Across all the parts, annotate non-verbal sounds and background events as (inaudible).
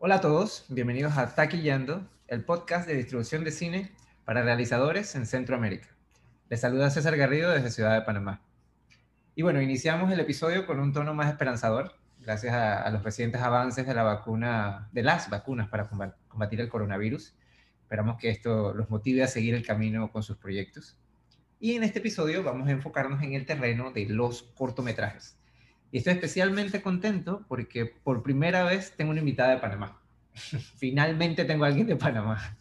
Hola a todos, bienvenidos a Taquillando, el podcast de distribución de cine para realizadores en Centroamérica. Les saluda César Garrido desde Ciudad de Panamá. Y bueno, iniciamos el episodio con un tono más esperanzador, gracias a, los recientes avances de de las vacunas para combatir el coronavirus. Esperamos que esto los motive a seguir el camino con sus proyectos. Y en este episodio vamos a enfocarnos en el terreno de los cortometrajes. Y estoy especialmente contento porque por primera vez tengo una invitada de Panamá. (laughs) Finalmente tengo a alguien de Panamá.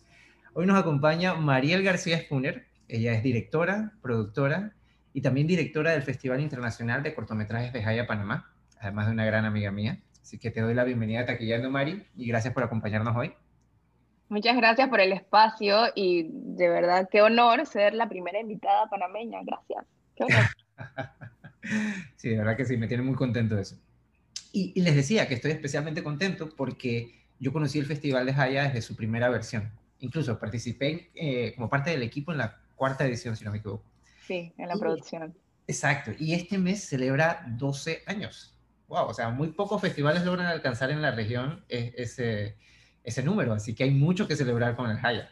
Hoy nos acompaña Mariel García Spooner. Ella es directora, productora y también directora del Festival Internacional de Cortometrajes de Jaya, Panamá, además de una gran amiga mía. Así que te doy la bienvenida a Taquillando, Mari, y gracias por acompañarnos hoy. Muchas gracias por el espacio y de verdad qué honor ser la primera invitada panameña. Gracias. Qué honor. (laughs) sí, de verdad que sí, me tiene muy contento eso. Y, les decía que estoy especialmente contento porque yo conocí el Festival de Jaya desde su primera versión. Incluso participé eh, como parte del equipo en la cuarta edición, si no me equivoco. Sí, en la producción. Exacto. Y este mes celebra 12 años. Wow, o sea, muy pocos festivales logran alcanzar en la región e, ese, ese número, así que hay mucho que celebrar con el Jaya.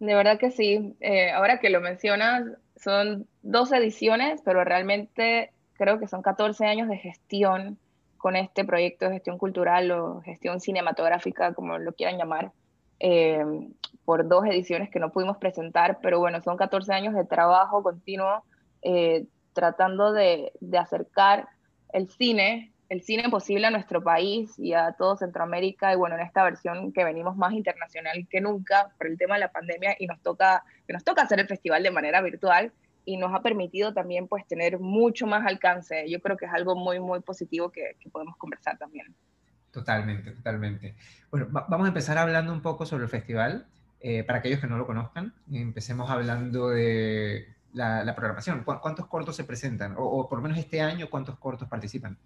De verdad que sí. Eh, ahora que lo mencionas, son dos ediciones, pero realmente creo que son 14 años de gestión con este proyecto de gestión cultural o gestión cinematográfica, como lo quieran llamar, eh, por dos ediciones que no pudimos presentar, pero bueno, son 14 años de trabajo continuo eh, tratando de, acercar el cine, el cine posible a nuestro país y a todo Centroamérica, y bueno, en esta versión que venimos más internacional que nunca por el tema de la pandemia y nos toca, que nos toca hacer el festival de manera virtual, y nos ha permitido también pues tener mucho más alcance. Yo creo que es algo muy, muy positivo que, podemos conversar también. Totalmente, totalmente. Bueno, vamos a empezar hablando un poco sobre el festival. Eh, para aquellos que no lo conozcan, empecemos hablando de la, programación. ¿Cuántos cortos se presentan? O, o, por lo menos este año, ¿cuántos cortos participan?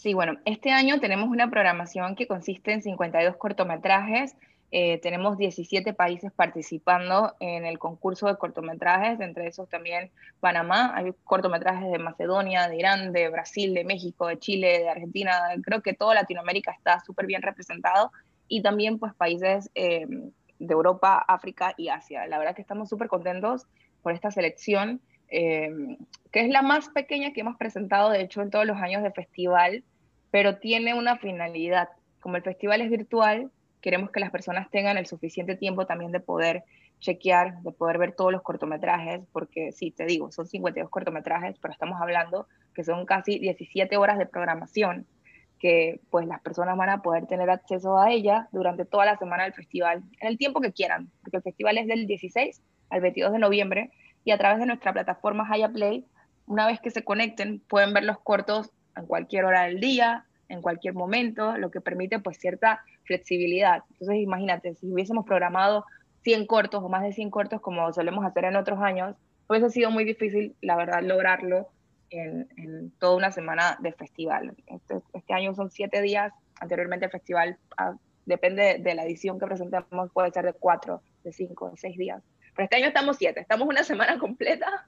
Sí, bueno, este año tenemos una programación que consiste en 52 cortometrajes eh, tenemos 17 países participando en el concurso de cortometrajes, entre esos también Panamá, hay cortometrajes de Macedonia, de Irán, de Brasil, de México, de Chile, de Argentina, creo que toda Latinoamérica está súper bien representado y también pues países eh, de Europa, África y Asia. La verdad que estamos súper contentos por esta selección, eh, que es la más pequeña que hemos presentado de hecho en todos los años de festival, pero tiene una finalidad. Como el festival es virtual, queremos que las personas tengan el suficiente tiempo también de poder chequear, de poder ver todos los cortometrajes, porque sí, te digo, son 52 cortometrajes, pero estamos hablando que son casi 17 horas de programación que pues las personas van a poder tener acceso a ella durante toda la semana del festival, en el tiempo que quieran, porque el festival es del 16 al 22 de noviembre y a través de nuestra plataforma Haya Play, una vez que se conecten, pueden ver los cortos en cualquier hora del día, en cualquier momento, lo que permite pues cierta flexibilidad. Entonces imagínate, si hubiésemos programado 100 cortos o más de 100 cortos como solemos hacer en otros años, hubiese sido muy difícil, la verdad, lograrlo en, toda una semana de festival. Este, este, año son siete días, anteriormente el festival, ah, depende de la edición que presentemos, puede ser de cuatro, de cinco, de seis días. Pero este año estamos siete, estamos una (laughs) semana completa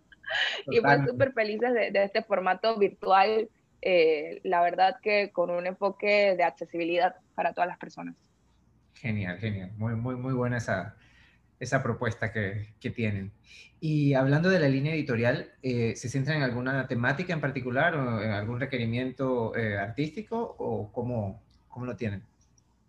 y pues súper felices de, de este formato virtual eh, la verdad que con un enfoque de accesibilidad para todas las personas. Genial, genial. Muy, muy, muy buena esa, esa propuesta que, que tienen. Y hablando de la línea editorial, eh, ¿se centra en alguna temática en particular o en algún requerimiento eh, artístico o cómo, cómo lo tienen?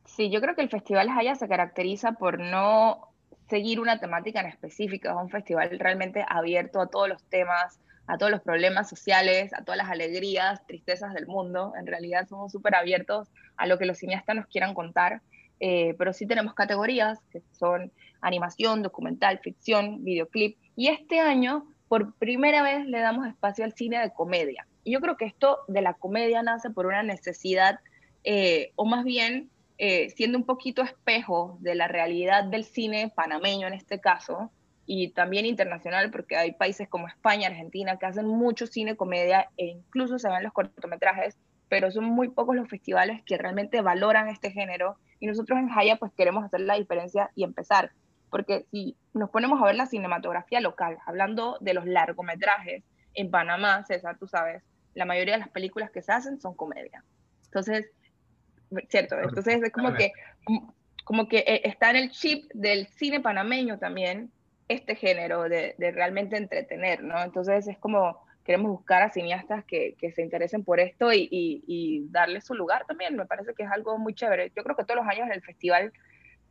Sí, yo creo que el Festival Jaya se caracteriza por no seguir una temática en específica, es un festival realmente abierto a todos los temas, a todos los problemas sociales, a todas las alegrías, tristezas del mundo. En realidad somos súper abiertos a lo que los cineastas nos quieran contar, eh, pero sí tenemos categorías que son animación, documental, ficción, videoclip. Y este año, por primera vez, le damos espacio al cine de comedia. Y yo creo que esto de la comedia nace por una necesidad, eh, o más bien eh, siendo un poquito espejo de la realidad del cine panameño en este caso, y también internacional, porque hay países como España, Argentina, que hacen mucho cine, comedia e incluso se ven los cortometrajes, pero son muy pocos los festivales que realmente valoran este género y nosotros en Jaya pues queremos hacer la diferencia y empezar, porque si nos ponemos a ver la cinematografía local, hablando de los largometrajes, en Panamá, César, tú sabes, la mayoría de las películas que se hacen son comedia. Entonces, ¿cierto? Entonces es como que, como que eh, está en el chip del cine panameño también este género de, realmente entretener, ¿no? Entonces es como queremos buscar a cineastas que, se interesen por esto y, y, y, darle su lugar también. Me parece que es algo muy chévere. Yo creo que todos los años en el festival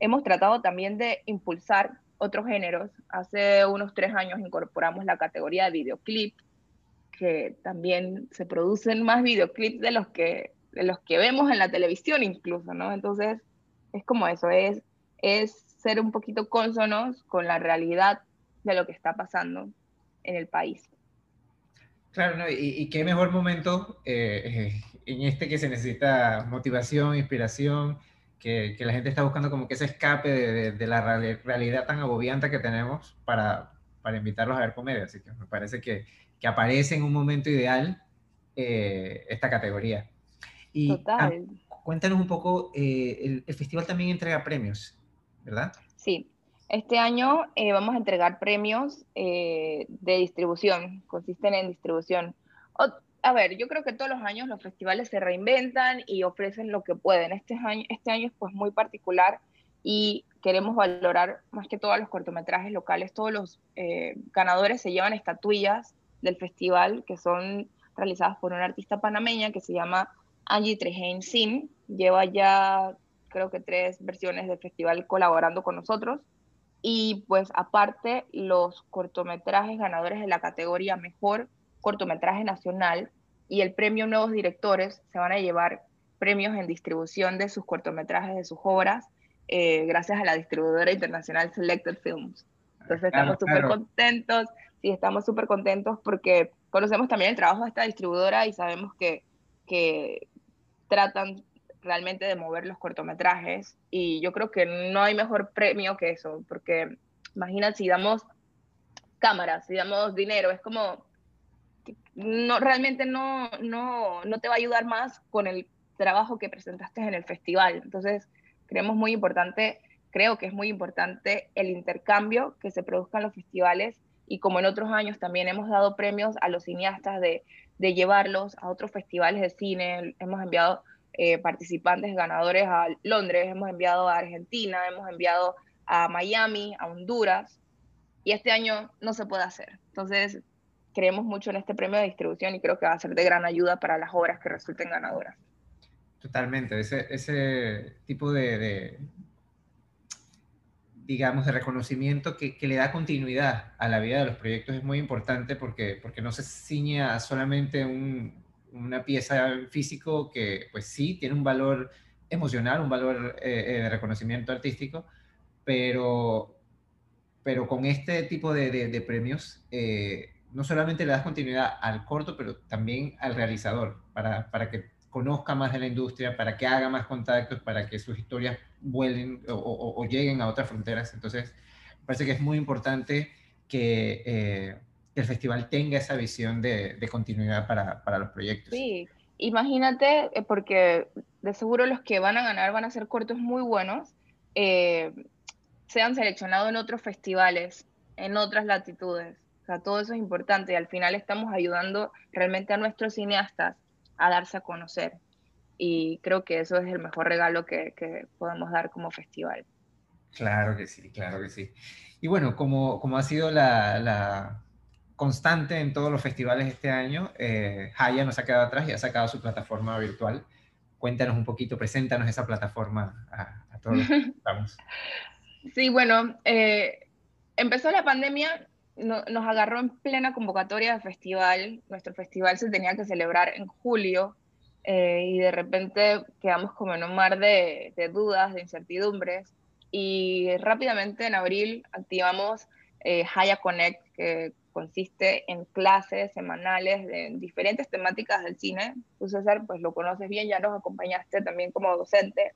hemos tratado también de impulsar otros géneros. Hace unos tres años incorporamos la categoría de videoclip, que también se producen más videoclips de los que, de los que vemos en la televisión incluso, ¿no? Entonces, es como eso, es, es ser un poquito cónsonos con la realidad de lo que está pasando en el país. Claro, ¿no? y, qué mejor momento eh, en este que se necesita motivación, inspiración, que, que, la gente está buscando como que ese escape de, de, la realidad tan agobiante que tenemos para, para, invitarlos a ver comedia. Así que me parece que, que aparece en un momento ideal eh, esta categoría. Y, Total. cuéntanos un poco, eh, el, el, festival también entrega premios, ¿verdad? Sí, este año eh, vamos a entregar premios eh, de distribución, consisten en distribución. a ver, yo creo que todos los años los festivales se reinventan y ofrecen lo que pueden. Este año, este año es pues muy particular y queremos valorar más que todos los cortometrajes locales. Todos los eh, ganadores se llevan estatuillas del festival que son realizadas por una artista panameña que se llama Angie Trejain Sin. Lleva ya creo que tres versiones del festival colaborando con nosotros. Y pues aparte, los cortometrajes ganadores de la categoría Mejor Cortometraje Nacional y el premio Nuevos Directores se van a llevar premios en distribución de sus cortometrajes, de sus obras, eh, gracias a la distribuidora internacional Selected Films. Entonces estamos súper contentos, sí, estamos súper contentos porque conocemos también el trabajo de esta distribuidora y sabemos que, que tratan realmente de mover los cortometrajes y yo creo que no hay mejor premio que eso, porque imagina si damos cámaras, si damos dinero, es como no realmente no, no, no te va a ayudar más con el trabajo que presentaste en el festival. Entonces, creemos muy importante, creo que es muy importante el intercambio que se produzca en los festivales y como en otros años también hemos dado premios a los cineastas de, de llevarlos a otros festivales de cine, hemos enviado eh, participantes ganadores a Londres, hemos enviado a Argentina, hemos enviado a Miami, a Honduras, y este año no se puede hacer. Entonces, creemos mucho en este premio de distribución y creo que va a ser de gran ayuda para las obras que resulten ganadoras. Totalmente, ese, ese tipo de, de, digamos, de reconocimiento que, que, le da continuidad a la vida de los proyectos es muy importante porque, porque no se ciñe a solamente un, una pieza físico que pues sí tiene un valor emocional, un valor eh, eh, de reconocimiento artístico, pero, pero con este tipo de, de, premios eh, no solamente le das continuidad al corto, pero también al realizador, para, para, que conozca más de la industria, para que haga más contactos, para que sus historias vuelen o, o, o lleguen a otras fronteras. Entonces, me parece que es muy importante que que el festival tenga esa visión de, de continuidad para, para, los proyectos. Sí, imagínate, eh, porque de seguro los que van a ganar van a ser cortos muy buenos, eh, sean seleccionados en otros festivales, en otras latitudes. O sea, todo eso es importante y al final estamos ayudando realmente a nuestros cineastas a darse a conocer. Y creo que eso es el mejor regalo que, que podemos dar como festival. Claro que sí, claro que sí. Y bueno, como, como ha sido la, la constante en todos los festivales este año. Eh, Haya nos ha quedado atrás y ha sacado su plataforma virtual. Cuéntanos un poquito, preséntanos esa plataforma a, todos los que (laughs) estamos. Sí, bueno, eh, empezó la pandemia, nos agarró en plena convocatoria de festival. Nuestro festival se tenía que celebrar en julio eh, y de repente quedamos como en un mar de, de, dudas, de incertidumbres. Y rápidamente en abril activamos eh, Haya Connect, que consiste en clases semanales de diferentes temáticas del cine. Tú, César, pues lo conoces bien, ya nos acompañaste también como docente.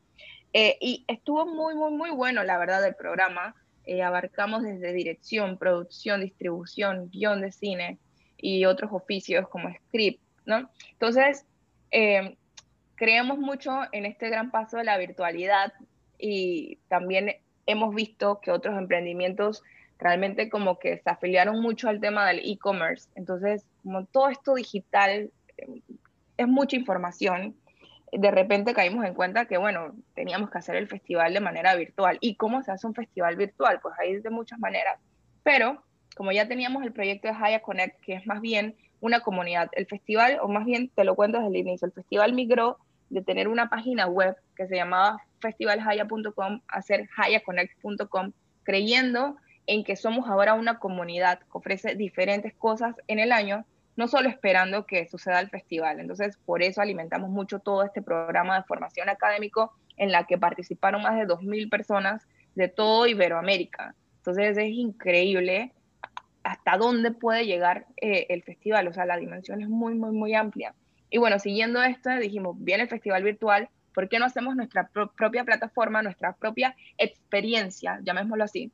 Eh, y estuvo muy, muy, muy bueno, la verdad, el programa. Eh, abarcamos desde dirección, producción, distribución, guion de cine y otros oficios como script, ¿no? Entonces, eh, creemos mucho en este gran paso de la virtualidad y también hemos visto que otros emprendimientos realmente como que se afiliaron mucho al tema del e-commerce. Entonces, como todo esto digital eh, es mucha información, de repente caímos en cuenta que, bueno, teníamos que hacer el festival de manera virtual. ¿Y cómo se hace un festival virtual? Pues hay de muchas maneras. Pero como ya teníamos el proyecto de Haya Connect, que es más bien una comunidad, el festival, o más bien te lo cuento desde el inicio, el festival migró de tener una página web que se llamaba festivalhaya.com a ser hayaconnect.com, creyendo en que somos ahora una comunidad que ofrece diferentes cosas en el año, no solo esperando que suceda el festival. Entonces, por eso alimentamos mucho todo este programa de formación académico en la que participaron más de 2.000 personas de todo Iberoamérica. Entonces, es increíble hasta dónde puede llegar eh, el festival, o sea, la dimensión es muy, muy, muy amplia. Y bueno, siguiendo esto, dijimos, viene el festival virtual, ¿por qué no hacemos nuestra propia plataforma, nuestra propia experiencia, llamémoslo así,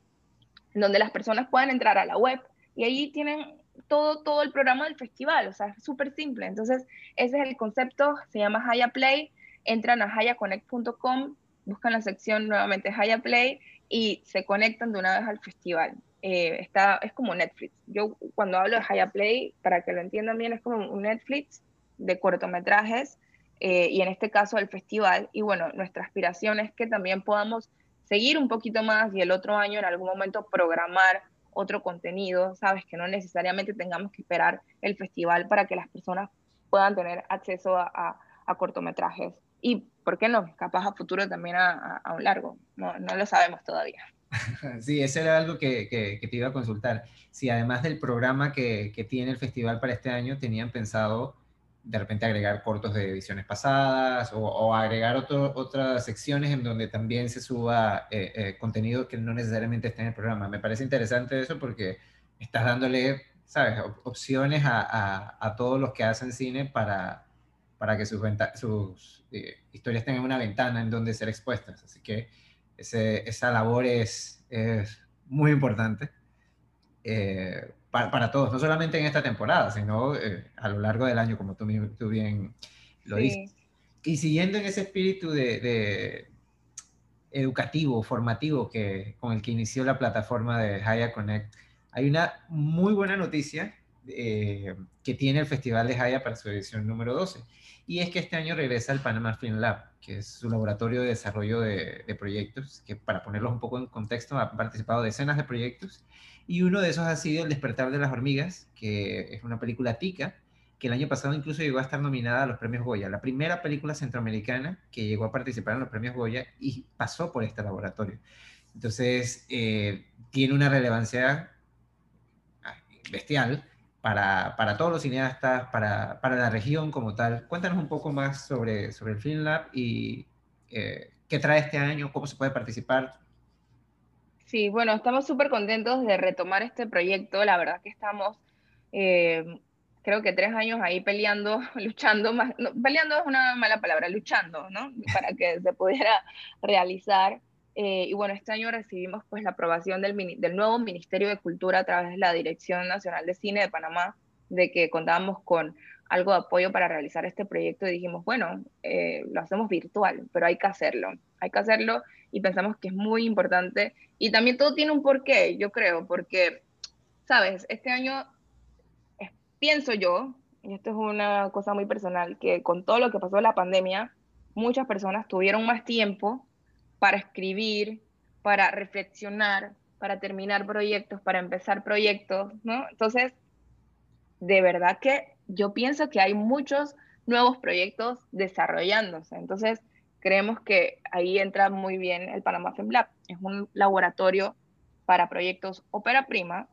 donde las personas puedan entrar a la web y ahí tienen todo, todo el programa del festival, o sea, es súper simple. Entonces, ese es el concepto, se llama Haya Play, entran a hayaconnect.com, buscan la sección nuevamente Haya Play y se conectan de una vez al festival. Eh, está, es como Netflix. Yo cuando hablo de Haya Play, para que lo entiendan bien, es como un Netflix de cortometrajes eh, y en este caso el festival. Y bueno, nuestra aspiración es que también podamos seguir un poquito más y el otro año en algún momento programar otro contenido, sabes, que no necesariamente tengamos que esperar el festival para que las personas puedan tener acceso a, cortometrajes. Y, ¿por qué no? Capaz a futuro también a, un largo, no, no, lo sabemos todavía. (laughs) Sí, eso era algo que, que, te iba a consultar. Si además del programa que, que tiene el festival para este año, tenían pensado de repente agregar cortos de ediciones pasadas o, agregar otras secciones en donde también se suba eh, eh, contenido que no necesariamente esté en el programa. Me parece interesante eso porque estás dándole, ¿sabes?, opciones a, a, todos los que hacen cine para, para que sus, sus eh, historias tengan una ventana en donde ser expuestas. Así que ese, esa labor es, es muy importante para, todos, no solamente en esta temporada, sino eh, a lo largo del año, como tú, tú bien lo dices. Y siguiendo en ese espíritu de, educativo, formativo que, con el que inició la plataforma de Haya Connect, hay una muy buena noticia eh, que tiene el Festival de Haya para su edición número 12. Y es que este año regresa el Panama Film Lab, que es su laboratorio de desarrollo de, proyectos, que para ponerlos un poco en contexto, ha participado decenas de proyectos y uno de esos ha sido El despertar de las hormigas, que es una película tica, que el año pasado incluso llegó a estar nominada a los premios Goya, la primera película centroamericana que llegó a participar en los premios Goya y pasó por este laboratorio. Entonces, eh, tiene una relevancia ah, bestial para, para, todos los cineastas, para, para, la región como tal. Cuéntanos un poco más sobre, sobre el Film Lab y eh, qué trae este año, cómo se puede participar, Sí, bueno, estamos súper contentos de retomar este proyecto. La verdad que estamos, eh, creo que tres años ahí peleando, (laughs) luchando, más, peleando es una mala palabra, luchando, ¿no? Para que se pudiera realizar. Eh, y bueno, este año recibimos pues la aprobación del, del nuevo Ministerio de Cultura a través de la Dirección Nacional de Cine de Panamá, de que contábamos con algo de apoyo para realizar este proyecto y dijimos, bueno, eh, lo hacemos virtual, pero hay que hacerlo, hay que hacerlo y pensamos que es muy importante. Y también todo tiene un porqué, yo creo, porque, sabes, este año pienso yo, y esto es una cosa muy personal, que con todo lo que pasó en la pandemia, muchas personas tuvieron más tiempo para escribir, para reflexionar, para terminar proyectos, para empezar proyectos, ¿no? Entonces, de verdad que yo pienso que hay muchos nuevos proyectos desarrollándose. Entonces, creemos que ahí entra muy bien el Panama Film Lab. Es un laboratorio para proyectos ópera prima,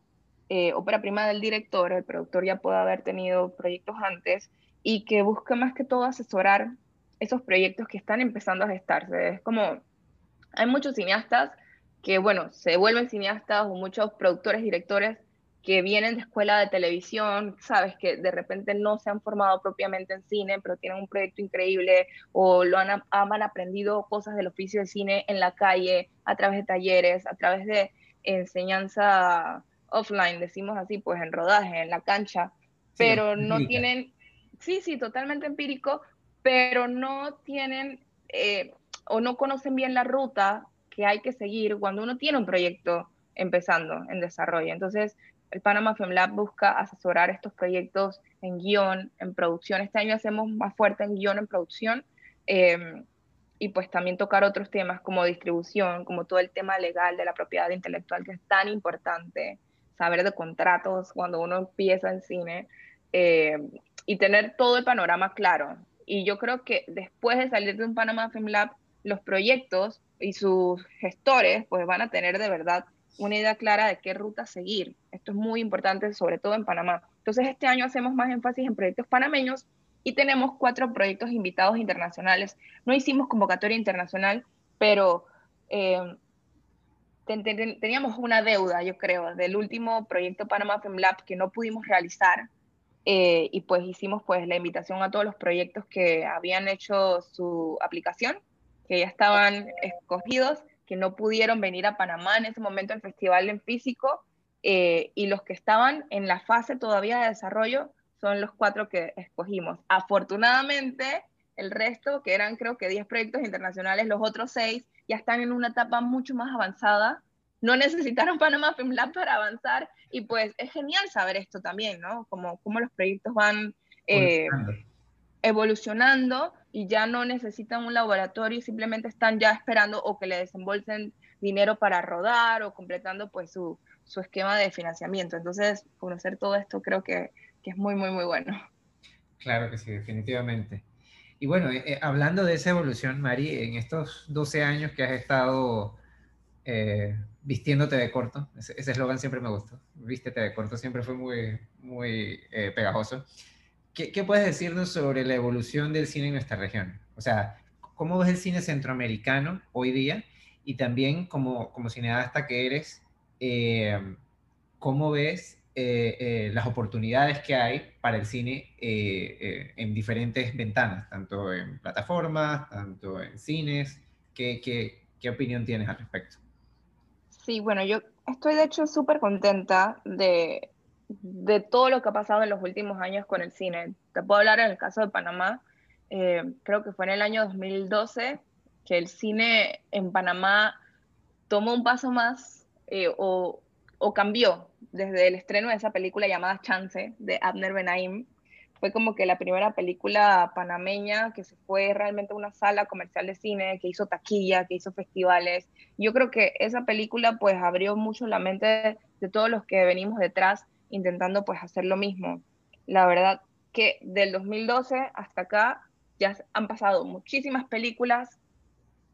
eh, ópera prima del director, el productor ya puede haber tenido proyectos antes y que busca más que todo asesorar esos proyectos que están empezando a gestarse. Es como, hay muchos cineastas que, bueno, se vuelven cineastas o muchos productores, directores que vienen de escuela de televisión, sabes, que de repente no se han formado propiamente en cine, pero tienen un proyecto increíble o lo han, han aprendido cosas del oficio de cine en la calle, a través de talleres, a través de enseñanza offline, decimos así, pues en rodaje, en la cancha, pero no tienen, sí, sí, totalmente empírico, pero no tienen eh, o no conocen bien la ruta que hay que seguir cuando uno tiene un proyecto empezando en desarrollo. Entonces, el Panama Film Lab busca asesorar estos proyectos en guion, en producción. Este año hacemos más fuerte en guion, en producción, Em, y pues también tocar otros temas como distribución, como todo el tema legal de la propiedad intelectual, que es tan importante, saber de contratos cuando uno empieza en cine em, y tener todo el panorama claro. Y yo creo que después de salir de un Panama Film Lab, los proyectos y sus gestores pues van a tener de verdad una idea clara de qué ruta seguir. Esto es muy importante, sobre todo en Panamá. Entonces, este año hacemos más énfasis en proyectos panameños y tenemos cuatro proyectos invitados internacionales. No hicimos convocatoria internacional, pero eh, teníamos una deuda, yo creo, del último proyecto Panama Film Lab que no pudimos realizar. Eh, y pues hicimos pues la invitación a todos los proyectos que habían hecho su aplicación, que ya estaban escogidos que no pudieron venir a Panamá en ese momento al festival en físico eh, y los que estaban en la fase todavía de desarrollo son los cuatro que escogimos. Afortunadamente, el resto, que eran creo que 10 proyectos internacionales, los otros seis ya están en una etapa mucho más avanzada. No necesitaron Panamá Film Lab para avanzar y pues es genial saber esto también, ¿no? Como cómo los proyectos van eh, evolucionando y ya no necesitan un laboratorio, simplemente están ya esperando o que le desembolsen dinero para rodar o completando pues su, su esquema de financiamiento. Entonces, conocer todo esto creo que, que, es muy, muy, muy bueno. Claro que sí, definitivamente. Y bueno, eh, eh, hablando de esa evolución, Mari, en estos 12 años que has estado eh, vistiéndote de corto, ese eslogan siempre me gustó, vístete de corto, siempre fue muy, muy pegajoso. ¿Qué, puedes decirnos sobre la evolución del cine en nuestra región? O sea, ¿cómo ves el cine centroamericano hoy día? Y también como, como cineasta que eres, eh, ¿cómo ves eh, eh, las oportunidades que hay para el cine en diferentes ventanas, tanto en plataformas, tanto en cines? ¿Qué, qué, qué opinión tienes al respecto? Sí, bueno, yo estoy de hecho súper contenta de, de todo lo que ha pasado en los últimos años con el cine. Te puedo hablar en el caso de Panamá, eh, creo que fue en el año 2012 que el cine en Panamá tomó un paso más eh, o, o, cambió desde el estreno de esa película llamada Chance de Abner Benaim. Fue como que la primera película panameña que se fue realmente a una sala comercial de cine, que hizo taquilla, que hizo festivales. Yo creo que esa película pues abrió mucho la mente de todos los que venimos detrás intentando pues hacer lo mismo. La verdad que del 2012 hasta acá ya han pasado muchísimas películas,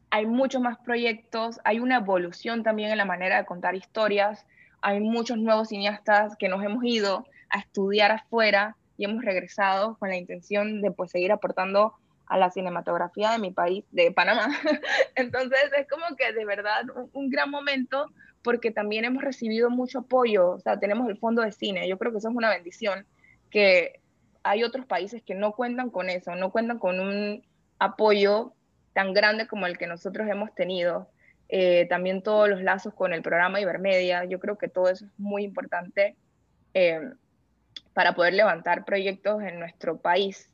hay muchos más proyectos, hay una evolución también en la manera de contar historias, hay muchos nuevos cineastas que nos hemos ido a estudiar afuera y hemos regresado con la intención de pues seguir aportando a la cinematografía de mi país, de Panamá. (laughs) Entonces es como que de verdad un gran momento porque también hemos recibido mucho apoyo, o sea, tenemos el fondo de cine, yo creo que eso es una bendición, que hay otros países que no cuentan con eso, no cuentan con un apoyo tan grande como el que nosotros hemos tenido. Eh, también todos los lazos con el programa Ibermedia, yo creo que todo eso es muy importante eh, para poder levantar proyectos en nuestro país,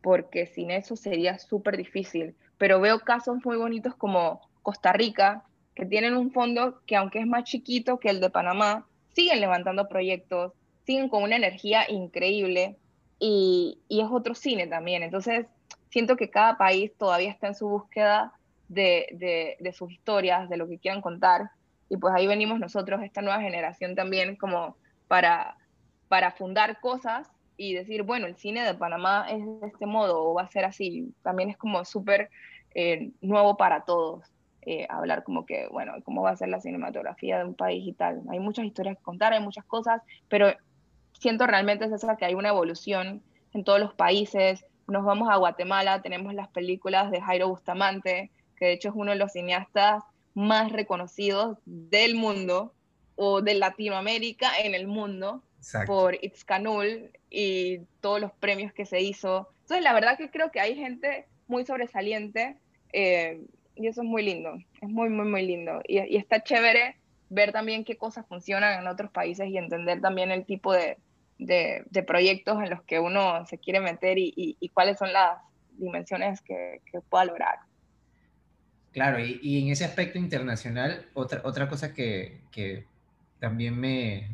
porque sin eso sería súper difícil. Pero veo casos muy bonitos como Costa Rica, que tienen un fondo que aunque es más chiquito que el de Panamá, siguen levantando proyectos, siguen con una energía increíble y, y es otro cine también. Entonces, siento que cada país todavía está en su búsqueda de, de, de, sus historias, de lo que quieran contar. Y pues ahí venimos nosotros, esta nueva generación también, como para, para fundar cosas y decir, bueno, el cine de Panamá es de este modo o va a ser así. También es como súper eh, nuevo para todos. Eh, hablar como que, bueno, cómo va a ser la cinematografía de un país y tal. Hay muchas historias que contar, hay muchas cosas, pero siento realmente es esa que hay una evolución en todos los países. Nos vamos a Guatemala, tenemos las películas de Jairo Bustamante, que de hecho es uno de los cineastas más reconocidos del mundo o de Latinoamérica en el mundo por Itzcanul y todos los premios que se hizo. Entonces, la verdad que creo que hay gente muy sobresaliente. Eh, y eso es muy lindo, es muy, muy, muy lindo. Y, y, está chévere ver también qué cosas funcionan en otros países y entender también el tipo de, de, proyectos en los que uno se quiere meter y, y, cuáles son las dimensiones que, que pueda lograr. Claro, y, en ese aspecto internacional, otra, otra cosa que, que también me,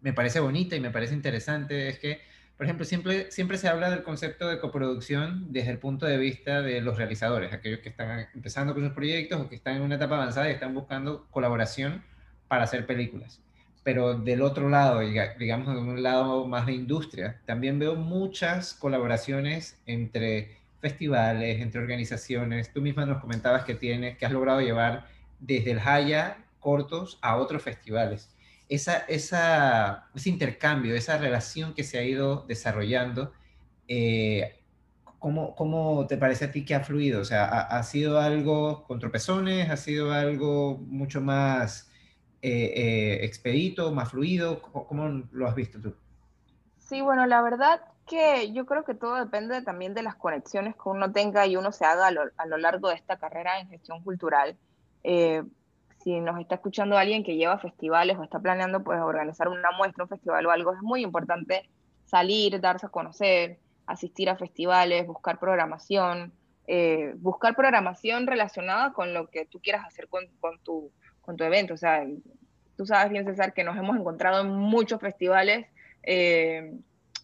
me parece bonita y me parece interesante es que, por ejemplo, siempre, siempre se habla del concepto de coproducción desde el punto de vista de los realizadores, aquellos que están empezando con sus proyectos o que están en una etapa avanzada y están buscando colaboración para hacer películas. Pero del otro lado, digamos, de un lado más de industria, también veo muchas colaboraciones entre festivales, entre organizaciones. Tú misma nos comentabas que tienes, que has logrado llevar desde el Haya cortos a otros festivales esa, ese intercambio, esa relación que se ha ido desarrollando, eh, ¿cómo, ¿cómo, te parece a ti que ha fluido? O sea, ¿ha, sido algo con tropezones? ¿Ha sido algo mucho más eh, eh, expedito, más fluido? ¿Cómo, lo has visto tú? Sí, bueno, la verdad que yo creo que todo depende también de las conexiones que uno tenga y uno se haga a lo, a lo largo de esta carrera en gestión cultural. Si nos está escuchando alguien que lleva festivales o está planeando pues organizar una muestra, un festival o algo, es muy importante salir, darse a conocer, asistir a festivales, buscar programación, eh, buscar programación relacionada con lo que tú quieras hacer con, tu, con tu evento. O sea, tú sabes bien, César, que nos hemos encontrado en muchos festivales eh,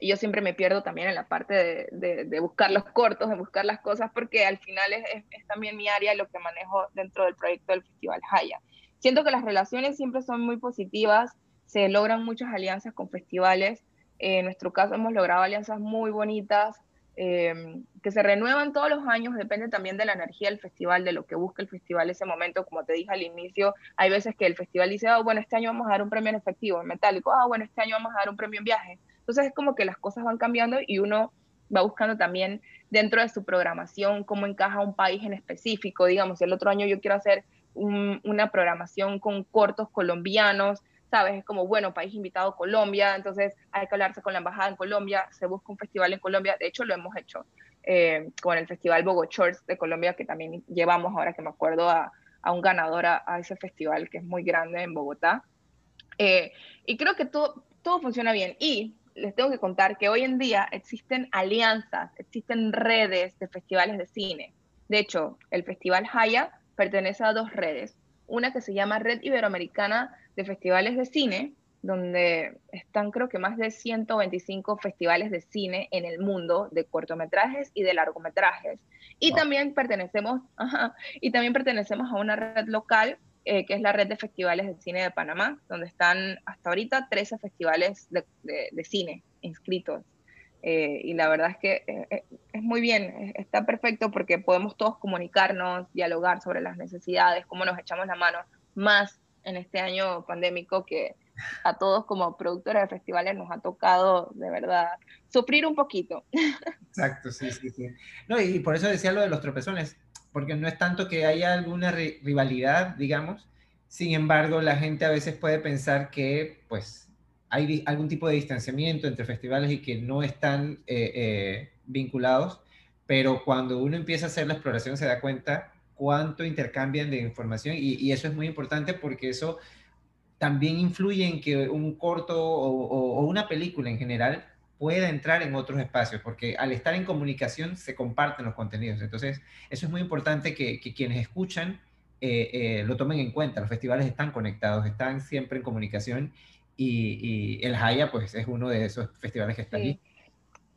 y yo siempre me pierdo también en la parte de, buscar los cortos, de buscar las cosas, porque al final es, es, también mi área lo que manejo dentro del proyecto del Festival Haya siento que las relaciones siempre son muy positivas, se logran muchas alianzas con festivales. en nuestro caso hemos logrado alianzas muy bonitas em, que se renuevan todos los años, depende también de la energía del festival, de lo que busca el festival ese momento. Como te dije al inicio, hay veces que el festival dice, ah, bueno, este año vamos a dar un premio en efectivo, en metálico, ah, bueno, este año vamos a dar un premio en viaje. Entonces es como que las cosas van cambiando y uno va buscando también dentro de su programación cómo encaja un país en específico. Digamos, el otro año yo quiero hacer una programación con cortos colombianos, ¿sabes? Es como, bueno, país invitado Colombia, entonces hay que hablarse con la embajada en Colombia, se busca un festival en Colombia, de hecho lo hemos hecho eh, con el Festival Bogotá de Colombia, que también llevamos ahora que me acuerdo a, un ganador a, ese festival que es muy grande en Bogotá. Eh, y creo que todo, todo funciona bien. Y les tengo que contar que hoy en día existen alianzas, existen redes de festivales de cine. De hecho, el Festival Haya pertenece a dos redes. Una que se llama Red Iberoamericana de Festivales de Cine, donde están creo que más de 125 festivales de cine en el mundo de cortometrajes y de largometrajes. Y también pertenecemos, (laughs) y también pertenecemos a una red local eh, que es la red de festivales de cine de Panamá, donde están hasta ahorita 13 festivales de, de cine inscritos. Eh, y la verdad es que eh, eh, es muy bien, está perfecto porque podemos todos comunicarnos, dialogar sobre las necesidades, cómo nos echamos la mano, más en este año pandémico que a todos como productores de festivales nos ha tocado de verdad sufrir un poquito. (laughs) Exacto, sí, sí, sí. No, y por eso decía lo de los tropezones, porque no es tanto que haya alguna rivalidad, digamos, sin embargo, la gente a veces puede pensar que, pues, hay algún tipo de distanciamiento entre festivales y que no están eh, eh, vinculados, pero cuando uno empieza a hacer la exploración se da cuenta cuánto intercambian de información y, eso es muy importante porque eso también influye en que un corto o, una película en general pueda entrar en otros espacios, porque al estar en comunicación se comparten los contenidos. Entonces, eso es muy importante que, quienes escuchan eh, lo tomen en cuenta. Los festivales están conectados, están siempre en comunicación y, el Haya pues es uno de esos festivales que está allí.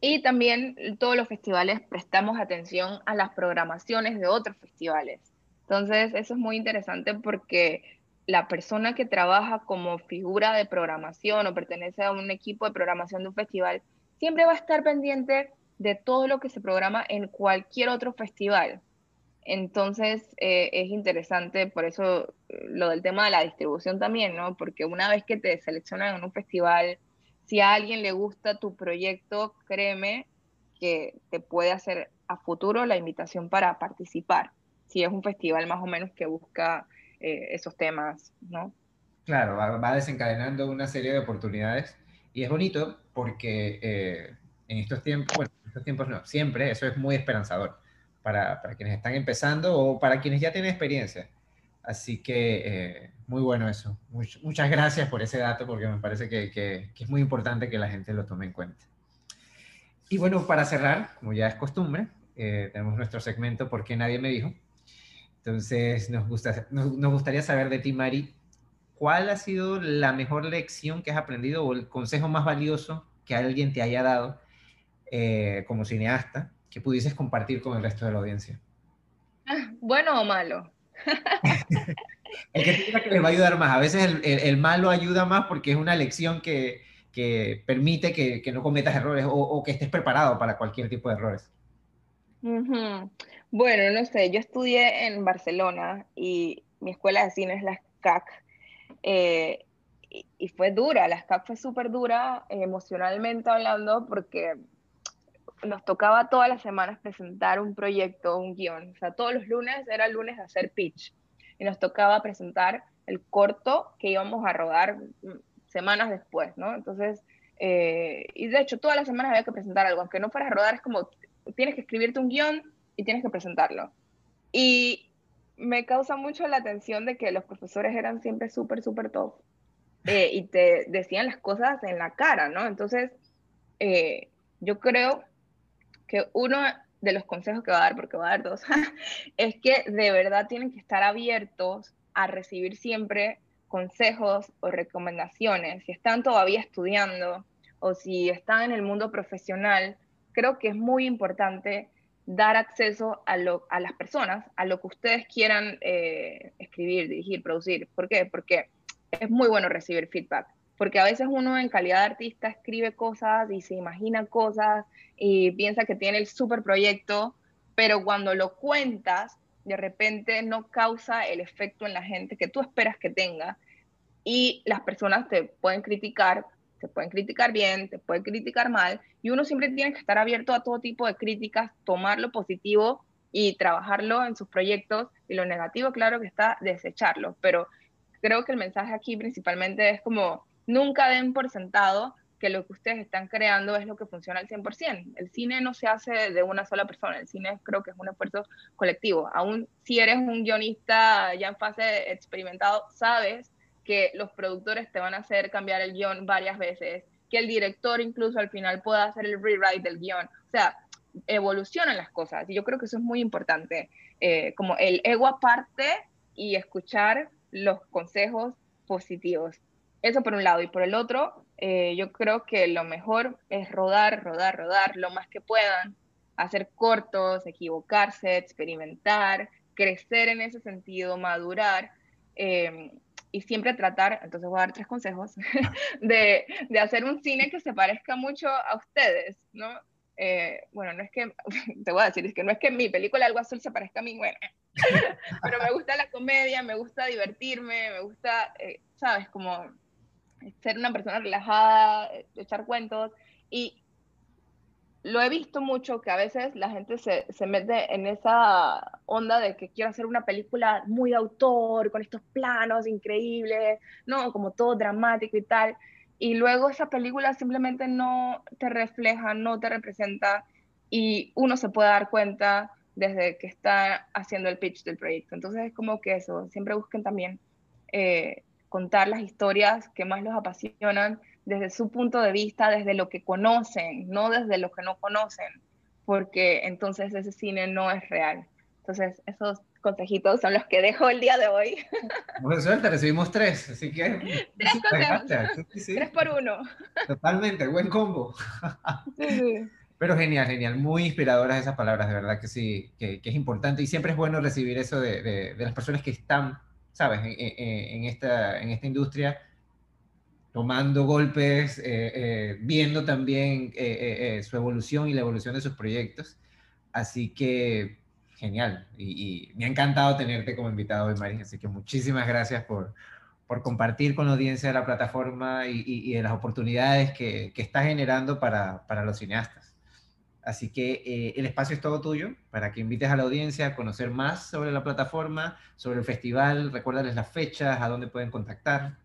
Y también todos los festivales prestamos atención a las programaciones de otros festivales. Entonces, eso es muy interesante porque la persona que trabaja como figura de programación o pertenece a un equipo de programación de un festival, siempre va a estar pendiente de todo lo que se programa en cualquier otro festival. Entonces eh, es interesante, por eso eh, lo del tema de la distribución también, ¿no? Porque una vez que te seleccionan en un festival, si a alguien le gusta tu proyecto, créeme que te puede hacer a futuro la invitación para participar, si es un festival más o menos que busca eh, esos temas, ¿no? Claro, va, desencadenando una serie de oportunidades y es bonito porque en estos tiempos, bueno, en estos tiempos no, siempre eso es muy esperanzador para, para, quienes están empezando o para quienes ya tienen experiencia. Así que eh, muy bueno eso. muchas gracias por ese dato porque me parece que, que, es muy importante que la gente lo tome en cuenta. Y bueno, para cerrar, como ya es costumbre, eh, tenemos nuestro segmento ¿Por qué nadie me dijo? Entonces, nos, gusta, nos, gustaría saber de ti, Mari, ¿cuál ha sido la mejor lección que has aprendido o el consejo más valioso que alguien te haya dado eh, como cineasta que pudieses compartir con el resto de la audiencia? ¿Bueno o malo? (laughs) el que que les va a ayudar más. A veces el, malo ayuda más porque es una lección que, permite que, no cometas errores o, que estés preparado para cualquier tipo de errores. Bueno, no sé, yo estudié en Barcelona y mi escuela de cine es la SCAC. Eh, y, fue dura, la SCAC fue súper dura emocionalmente hablando porque nos tocaba todas las semanas presentar un proyecto, un guion. O sea, todos los lunes era lunes de hacer pitch. Y nos tocaba presentar el corto que íbamos a rodar semanas después, ¿no? Entonces, eh, y de hecho, todas las semanas había que presentar algo. Aunque no fueras a rodar, es como tienes que escribirte un guion y tienes que presentarlo. Y me causa mucho la atención de que los profesores eran siempre súper, súper top. Eh, y te decían las cosas en la cara, ¿no? Entonces, eh, yo creo que uno de los consejos que va a dar, porque va a dar dos, (laughs) es que de verdad tienen que estar abiertos a recibir siempre consejos o recomendaciones. Si están todavía estudiando o si están en el mundo profesional, creo que es muy importante dar acceso a, las personas, a lo que ustedes quieran eh, escribir, dirigir, producir. ¿Por qué? Porque es muy bueno recibir feedback porque a veces uno en calidad de artista escribe cosas y se imagina cosas y piensa que tiene el super proyecto, pero cuando lo cuentas, de repente no causa el efecto en la gente que tú esperas que tenga. Y las personas te pueden criticar, te pueden criticar bien, te pueden criticar mal y uno siempre tiene que estar abierto a todo tipo de críticas, tomar lo positivo y trabajarlo en sus proyectos y lo negativo, claro que está, desecharlo, pero creo que el mensaje aquí principalmente es como nunca den por sentado que lo que ustedes están creando es lo que funciona al 100%. El cine no se hace de una sola persona, el cine creo que es un esfuerzo colectivo. Aún si eres un guionista ya en fase experimentado, sabes que los productores te van a hacer cambiar el guion varias veces, que el director incluso al final pueda hacer el rewrite del guion. O sea, evolucionan las cosas y yo creo que eso es muy importante, eh, como el ego aparte y escuchar los consejos positivos. Eso por un lado. Y por el otro, eh, yo creo que lo mejor es rodar, rodar, rodar lo más que puedan, hacer cortos, equivocarse, experimentar, crecer en ese sentido, madurar. Em, y siempre tratar, entonces voy a dar tres consejos, (laughs) de, de, hacer un cine que se parezca mucho a ustedes, ¿no? Eh, bueno, no es que, (laughs) te voy a decir, es que no es que mi película Algo Azul se parezca a mí, bueno, (laughs) pero me gusta la comedia, me gusta divertirme, me gusta, eh, ¿sabes? Como ser una persona relajada, echar cuentos. Y lo he visto mucho que a veces la gente se, se, mete en esa onda de que quiero hacer una película muy de autor, con estos planos increíbles, ¿no? Como todo dramático y tal. Y luego esa película simplemente no te refleja, no te representa y uno se puede dar cuenta desde que está haciendo el pitch del proyecto. Entonces es como que eso, siempre busquen también eh, contar las historias que más los apasionan desde su punto de vista, desde lo que conocen, no desde lo que no conocen, porque entonces ese cine no es real. Entonces, esos consejitos son los que dejo el día de hoy. (laughs) Buena suerte, recibimos tres, así que... Tres (laughs) consejos, tres por uno. Totalmente, buen combo. Pero genial, genial, muy inspiradoras esas palabras, de verdad que sí, que, es importante y siempre es bueno recibir eso de, de, de las personas que están ¿sabes? En, esta, en esta industria, tomando golpes, eh, eh, viendo también eh, su evolución y la evolución de sus proyectos. Así que, genial. Y, me ha encantado tenerte como invitado hoy, Mari. Así que muchísimas gracias por, por compartir con la audiencia de la plataforma y, y de las oportunidades que, que está generando para, para los cineastas. Así que eh, el espacio es todo tuyo para que invites a la audiencia a conocer más sobre la plataforma, sobre el festival, recuérdales las fechas, a dónde pueden contactar.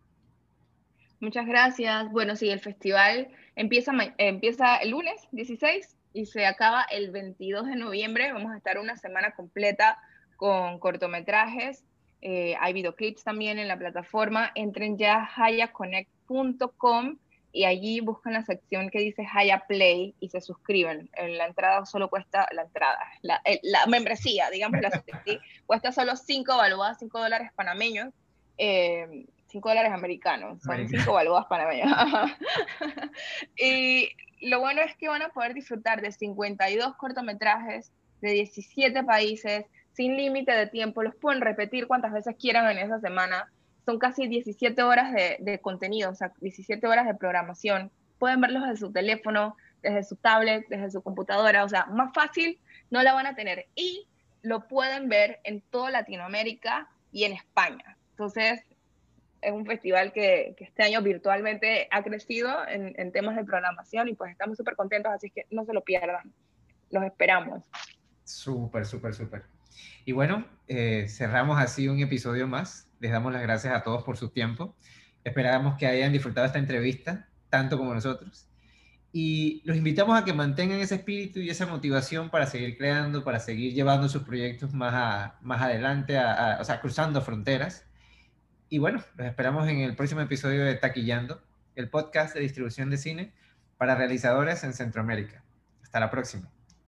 Muchas gracias. Bueno, sí, el festival empieza, el lunes 16 y se acaba el 22 de noviembre. Vamos a estar una semana completa con cortometrajes. Eh, hay videoclips también en la plataforma. Entren ya a hayaconnect.com y allí buscan la sección que dice Haya Play y se suscriben. La entrada solo cuesta, la entrada, la, la membresía, digamos, la (laughs) cuesta solo 5 balboas, 5 dólares panameños, 5 eh, dólares americanos, son 5 balboas panameños. (laughs) y lo bueno es que van a poder disfrutar de 52 cortometrajes de 17 países, sin límite de tiempo, los pueden repetir cuantas veces quieran en esa semana. Son casi 17 horas de, de contenido, o sea, 17 horas de programación. Pueden verlos desde su teléfono, desde su tablet, desde su computadora, o sea, más fácil no la van a tener. Y lo pueden ver en toda Latinoamérica y en España. Entonces, es un festival que, que este año virtualmente ha crecido en, en temas de programación y pues estamos súper contentos, así que no se lo pierdan. Los esperamos. Súper, súper, súper. Y bueno, eh, cerramos así un episodio más. Les damos las gracias a todos por su tiempo. Esperamos que hayan disfrutado esta entrevista, tanto como nosotros. Y los invitamos a que mantengan ese espíritu y esa motivación para seguir creando, para seguir llevando sus proyectos más, adelante, o sea, cruzando fronteras. Y bueno, los esperamos en el próximo episodio de Taquillando, el podcast de distribución de cine para realizadores en Centroamérica. Hasta la próxima.